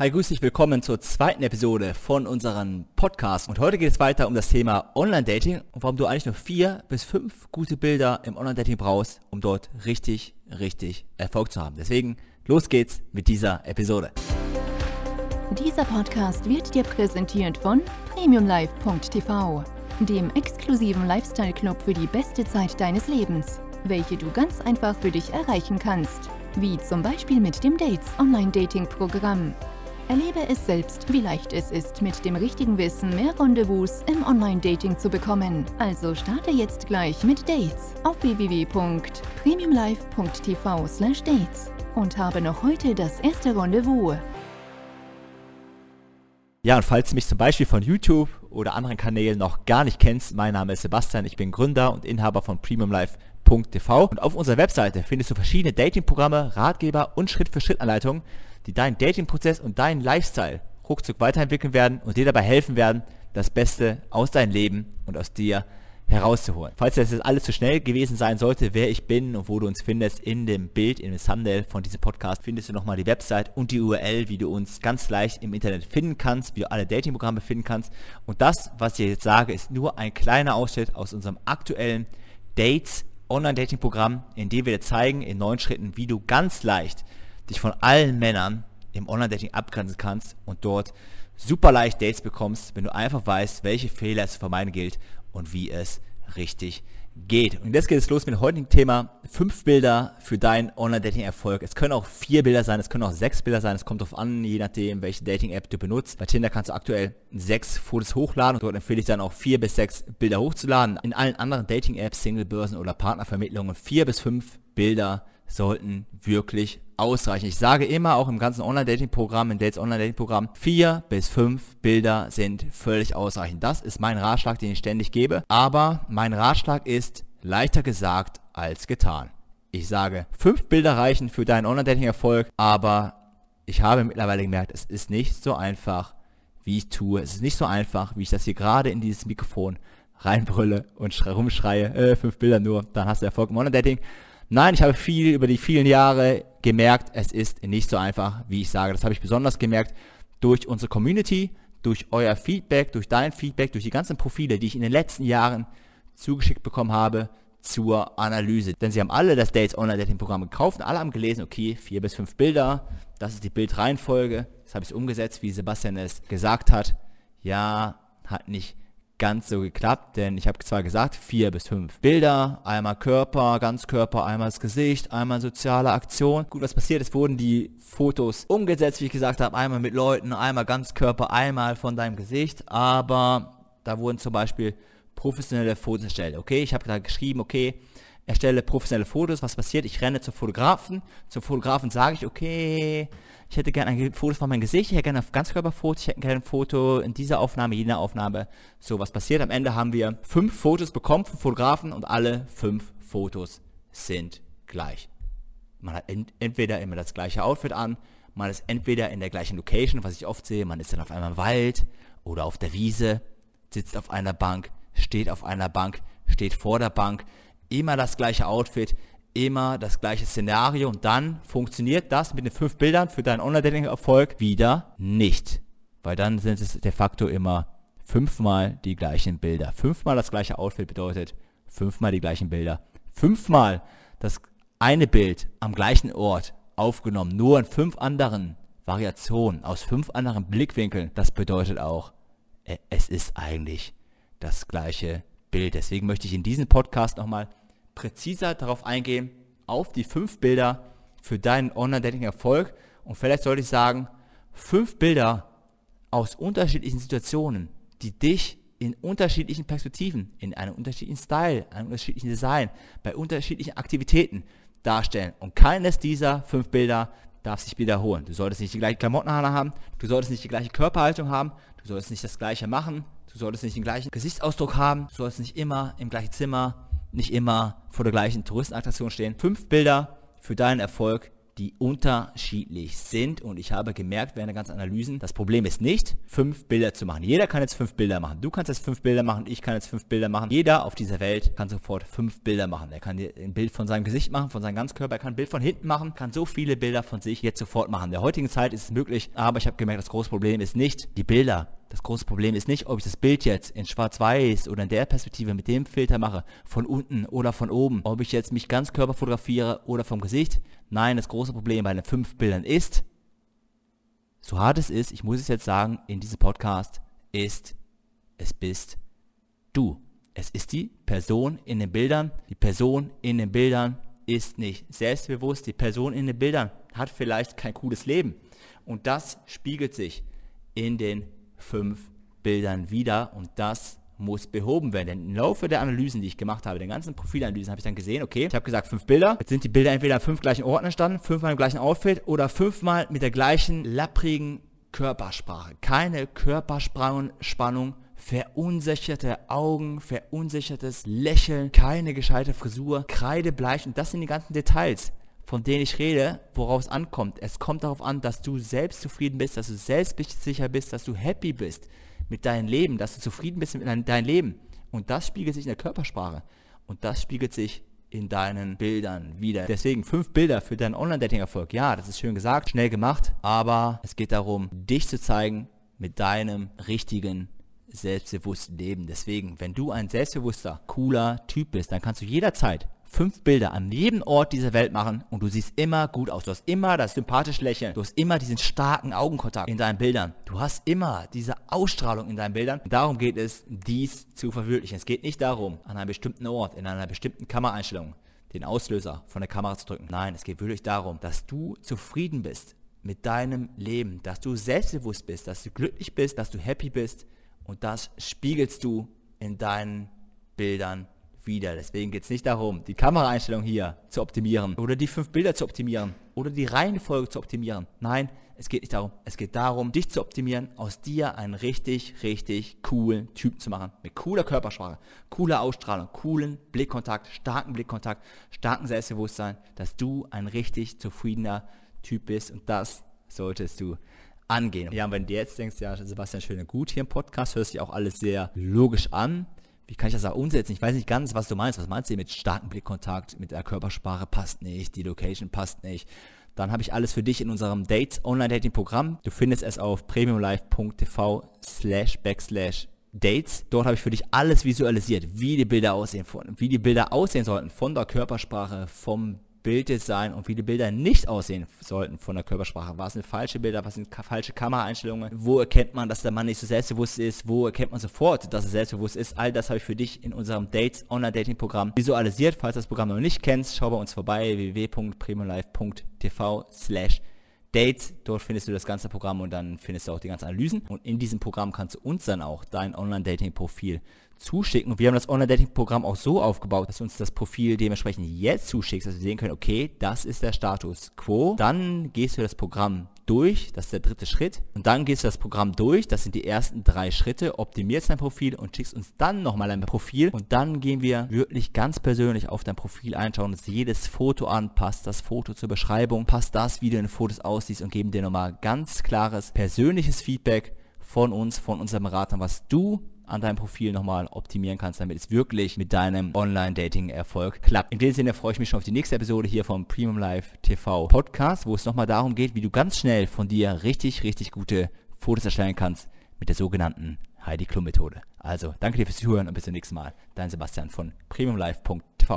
Hi, grüß dich, willkommen zur zweiten Episode von unserem Podcast. Und heute geht es weiter um das Thema Online-Dating und warum du eigentlich nur vier bis fünf gute Bilder im Online-Dating brauchst, um dort richtig, richtig Erfolg zu haben. Deswegen, los geht's mit dieser Episode. Dieser Podcast wird dir präsentiert von premiumlife.tv, dem exklusiven Lifestyle-Club für die beste Zeit deines Lebens, welche du ganz einfach für dich erreichen kannst, wie zum Beispiel mit dem Dates Online-Dating-Programm. Erlebe es selbst, wie leicht es ist, mit dem richtigen Wissen mehr Rendezvous im Online-Dating zu bekommen. Also starte jetzt gleich mit Dates auf www.premiumlife.tv/dates und habe noch heute das erste Rendezvous. Ja, und falls du mich zum Beispiel von YouTube oder anderen Kanälen noch gar nicht kennst, mein Name ist Sebastian, ich bin Gründer und Inhaber von premiumlife.tv und auf unserer Webseite findest du verschiedene Datingprogramme, Ratgeber und Schritt-für-Schritt-Anleitungen, die deinen Datingprozess und deinen Lifestyle ruckzuck weiterentwickeln werden und dir dabei helfen werden, das Beste aus deinem Leben und aus dir herauszuholen. Falls das jetzt alles zu schnell gewesen sein sollte, wer ich bin und wo du uns findest, in dem Bild, in dem Thumbnail von diesem Podcast findest du nochmal die Website und die URL, wie du uns ganz leicht im Internet finden kannst, wie du alle Datingprogramme finden kannst. Und das, was ich jetzt sage, ist nur ein kleiner Ausschnitt aus unserem aktuellen Dates Online-Dating-Programm, in dem wir dir zeigen in neun Schritten, wie du ganz leicht dich von allen Männern im Online-Dating abgrenzen kannst und dort super leicht Dates bekommst, wenn du einfach weißt, welche Fehler es zu vermeiden gilt und wie es richtig geht. Und jetzt geht es los mit dem heutigen Thema. Fünf Bilder für deinen Online-Dating-Erfolg. Es können auch vier Bilder sein, es können auch sechs Bilder sein. Es kommt darauf an, je nachdem, welche Dating-App du benutzt. Bei Tinder kannst du aktuell sechs Fotos hochladen und dort empfehle ich dann auch vier bis sechs Bilder hochzuladen. In allen anderen Dating-Apps, Single-Börsen oder Partnervermittlungen vier bis fünf Bilder sollten wirklich ausreichen. Ich sage immer, auch im ganzen Online-Dating-Programm, im Dates Online-Dating-Programm, vier bis fünf Bilder sind völlig ausreichend. Das ist mein Ratschlag, den ich ständig gebe. Aber mein Ratschlag ist leichter gesagt als getan. Ich sage, fünf Bilder reichen für deinen Online-Dating-Erfolg, aber ich habe mittlerweile gemerkt, es ist nicht so einfach, wie ich tue. Es ist nicht so einfach, wie ich das hier gerade in dieses Mikrofon reinbrülle und rumschreie, äh, fünf Bilder nur, dann hast du Erfolg im Online-Dating. Nein, ich habe viel über die vielen Jahre gemerkt, es ist nicht so einfach, wie ich sage. Das habe ich besonders gemerkt durch unsere Community, durch euer Feedback, durch dein Feedback, durch die ganzen Profile, die ich in den letzten Jahren zugeschickt bekommen habe zur Analyse. Denn sie haben alle das Dates Online Dating Programm gekauft und alle haben gelesen, okay, vier bis fünf Bilder, das ist die Bildreihenfolge. Das habe ich umgesetzt, wie Sebastian es gesagt hat. Ja, hat nicht ganz so geklappt, denn ich habe zwar gesagt, vier bis fünf Bilder, einmal Körper, Ganzkörper, einmal das Gesicht, einmal soziale Aktion. Gut, was passiert ist, wurden die Fotos umgesetzt, wie ich gesagt habe, einmal mit Leuten, einmal Ganzkörper, einmal von deinem Gesicht, aber da wurden zum Beispiel professionelle Fotos erstellt. Okay, ich habe da geschrieben, okay, erstelle professionelle Fotos, was passiert? Ich renne zum Fotografen, zum Fotografen sage ich, okay, ich hätte gerne ein Foto von meinem Gesicht, ich hätte gerne ein Ganzkörperfoto, ich hätte gerne ein Foto in dieser Aufnahme, jener Aufnahme. So, was passiert? Am Ende haben wir fünf Fotos bekommen vom Fotografen und alle fünf Fotos sind gleich. Man hat ent entweder immer das gleiche Outfit an, man ist entweder in der gleichen Location, was ich oft sehe, man ist dann auf einmal im Wald oder auf der Wiese, sitzt auf einer Bank, steht auf einer Bank, steht vor der Bank, immer das gleiche Outfit, immer das gleiche Szenario und dann funktioniert das mit den fünf Bildern für deinen Online-Dating-Erfolg wieder nicht. Weil dann sind es de facto immer fünfmal die gleichen Bilder. Fünfmal das gleiche Outfit bedeutet fünfmal die gleichen Bilder. Fünfmal das eine Bild am gleichen Ort aufgenommen, nur in fünf anderen Variationen, aus fünf anderen Blickwinkeln. Das bedeutet auch, äh, es ist eigentlich das gleiche Bild. Deswegen möchte ich in diesem Podcast nochmal präziser darauf eingehen, auf die fünf Bilder für deinen Online-Dating-Erfolg. Und vielleicht sollte ich sagen, fünf Bilder aus unterschiedlichen Situationen, die dich in unterschiedlichen Perspektiven, in einem unterschiedlichen Style, einem unterschiedlichen Design, bei unterschiedlichen Aktivitäten darstellen. Und keines dieser fünf Bilder darf sich wiederholen. Du solltest nicht die gleichen Klamotten haben, du solltest nicht die gleiche Körperhaltung haben, du solltest nicht das gleiche machen, du solltest nicht den gleichen Gesichtsausdruck haben, du solltest nicht immer im gleichen Zimmer nicht immer vor der gleichen Touristenattraktion stehen. Fünf Bilder für deinen Erfolg, die unterschiedlich sind. Und ich habe gemerkt während der ganzen Analysen, das Problem ist nicht, fünf Bilder zu machen. Jeder kann jetzt fünf Bilder machen. Du kannst jetzt fünf Bilder machen, ich kann jetzt fünf Bilder machen. Jeder auf dieser Welt kann sofort fünf Bilder machen. Er kann ein Bild von seinem Gesicht machen, von seinem Ganzkörper, er kann ein Bild von hinten machen, kann so viele Bilder von sich jetzt sofort machen. In der heutigen Zeit ist es möglich, aber ich habe gemerkt, das große Problem ist nicht die Bilder. Das große Problem ist nicht, ob ich das Bild jetzt in schwarz-weiß oder in der Perspektive mit dem Filter mache, von unten oder von oben, ob ich jetzt mich ganz körper fotografiere oder vom Gesicht. Nein, das große Problem bei den fünf Bildern ist, so hart es ist, ich muss es jetzt sagen, in diesem Podcast, ist, es bist du. Es ist die Person in den Bildern. Die Person in den Bildern ist nicht selbstbewusst. Die Person in den Bildern hat vielleicht kein cooles Leben. Und das spiegelt sich in den fünf Bildern wieder und das muss behoben werden. Denn im Laufe der Analysen, die ich gemacht habe, den ganzen Profilanalysen, habe ich dann gesehen, okay, ich habe gesagt, fünf Bilder. Jetzt sind die Bilder entweder an fünf gleichen Orten entstanden, fünfmal im gleichen Outfit oder fünfmal mit der gleichen lapprigen Körpersprache. Keine Körperspannung, verunsicherte Augen, verunsichertes Lächeln, keine gescheite Frisur, kreidebleich und das sind die ganzen Details von denen ich rede, worauf es ankommt. Es kommt darauf an, dass du selbst zufrieden bist, dass du selbstsicher bist, dass du happy bist mit deinem Leben, dass du zufrieden bist mit deinem Leben. Und das spiegelt sich in der Körpersprache. Und das spiegelt sich in deinen Bildern wieder. Deswegen fünf Bilder für deinen Online-Dating-Erfolg. Ja, das ist schön gesagt, schnell gemacht, aber es geht darum, dich zu zeigen mit deinem richtigen selbstbewussten Leben. Deswegen, wenn du ein selbstbewusster, cooler Typ bist, dann kannst du jederzeit fünf Bilder an jedem Ort dieser Welt machen und du siehst immer gut aus. Du hast immer das sympathische Lächeln. Du hast immer diesen starken Augenkontakt in deinen Bildern. Du hast immer diese Ausstrahlung in deinen Bildern. Und darum geht es, dies zu verwirklichen. Es geht nicht darum, an einem bestimmten Ort, in einer bestimmten Kameraeinstellung, den Auslöser von der Kamera zu drücken. Nein, es geht wirklich darum, dass du zufrieden bist mit deinem Leben, dass du selbstbewusst bist, dass du glücklich bist, dass du happy bist und das spiegelst du in deinen Bildern wieder. Deswegen geht es nicht darum, die Kameraeinstellung hier zu optimieren oder die fünf Bilder zu optimieren oder die Reihenfolge zu optimieren. Nein, es geht nicht darum. Es geht darum, dich zu optimieren, aus dir einen richtig, richtig coolen Typen zu machen. Mit cooler Körpersprache, cooler Ausstrahlung, coolen Blickkontakt, starken Blickkontakt, starken Selbstbewusstsein, dass du ein richtig zufriedener Typ bist und das solltest du angehen. Ja, und wenn du jetzt denkst, ja, Sebastian, schön und gut hier im Podcast, hört sich auch alles sehr logisch an wie kann ich das auch umsetzen? Ich weiß nicht ganz, was du meinst. Was meinst du mit starkem Blickkontakt, mit der Körpersprache passt nicht, die Location passt nicht. Dann habe ich alles für dich in unserem Dates Online Dating Programm. Du findest es auf premiumlife.tv slash backslash Dates. Dort habe ich für dich alles visualisiert, wie die Bilder aussehen, wie die Bilder aussehen sollten, von der Körpersprache, vom Bilddesign und wie die Bilder nicht aussehen sollten von der Körpersprache. Was sind falsche Bilder, was sind falsche Kameraeinstellungen? Wo erkennt man, dass der Mann nicht so selbstbewusst ist? Wo erkennt man sofort, dass er selbstbewusst ist? All das habe ich für dich in unserem Dates Online Dating Programm visualisiert. Falls du das Programm noch nicht kennst, schau bei uns vorbei www.premiumlife.tv slash Dates. Dort findest du das ganze Programm und dann findest du auch die ganzen Analysen. Und in diesem Programm kannst du uns dann auch dein Online-Dating-Profil zuschicken. Und wir haben das Online-Dating-Programm auch so aufgebaut, dass du uns das Profil dementsprechend jetzt zuschickst, dass wir sehen können, okay, das ist der Status quo. Dann gehst du das Programm durch, das ist der dritte Schritt. Und dann gehst du das Programm durch, das sind die ersten drei Schritte, optimierst dein Profil und schickst uns dann nochmal ein Profil. Und dann gehen wir wirklich ganz persönlich auf dein Profil einschauen, uns jedes Foto an, passt das Foto zur Beschreibung, passt das, wie du in Fotos aussiehst und geben dir nochmal ganz klares persönliches Feedback von uns, von unserem Berater, was du an deinem Profil nochmal optimieren kannst, damit es wirklich mit deinem Online-Dating-Erfolg klappt. In dem Sinne freue ich mich schon auf die nächste Episode hier vom Premium Live TV Podcast, wo es nochmal darum geht, wie du ganz schnell von dir richtig, richtig gute Fotos erstellen kannst mit der sogenannten Heidi Klum Methode. Also, danke dir fürs Zuhören und bis zum nächsten Mal. Dein Sebastian von premiumlive.tv.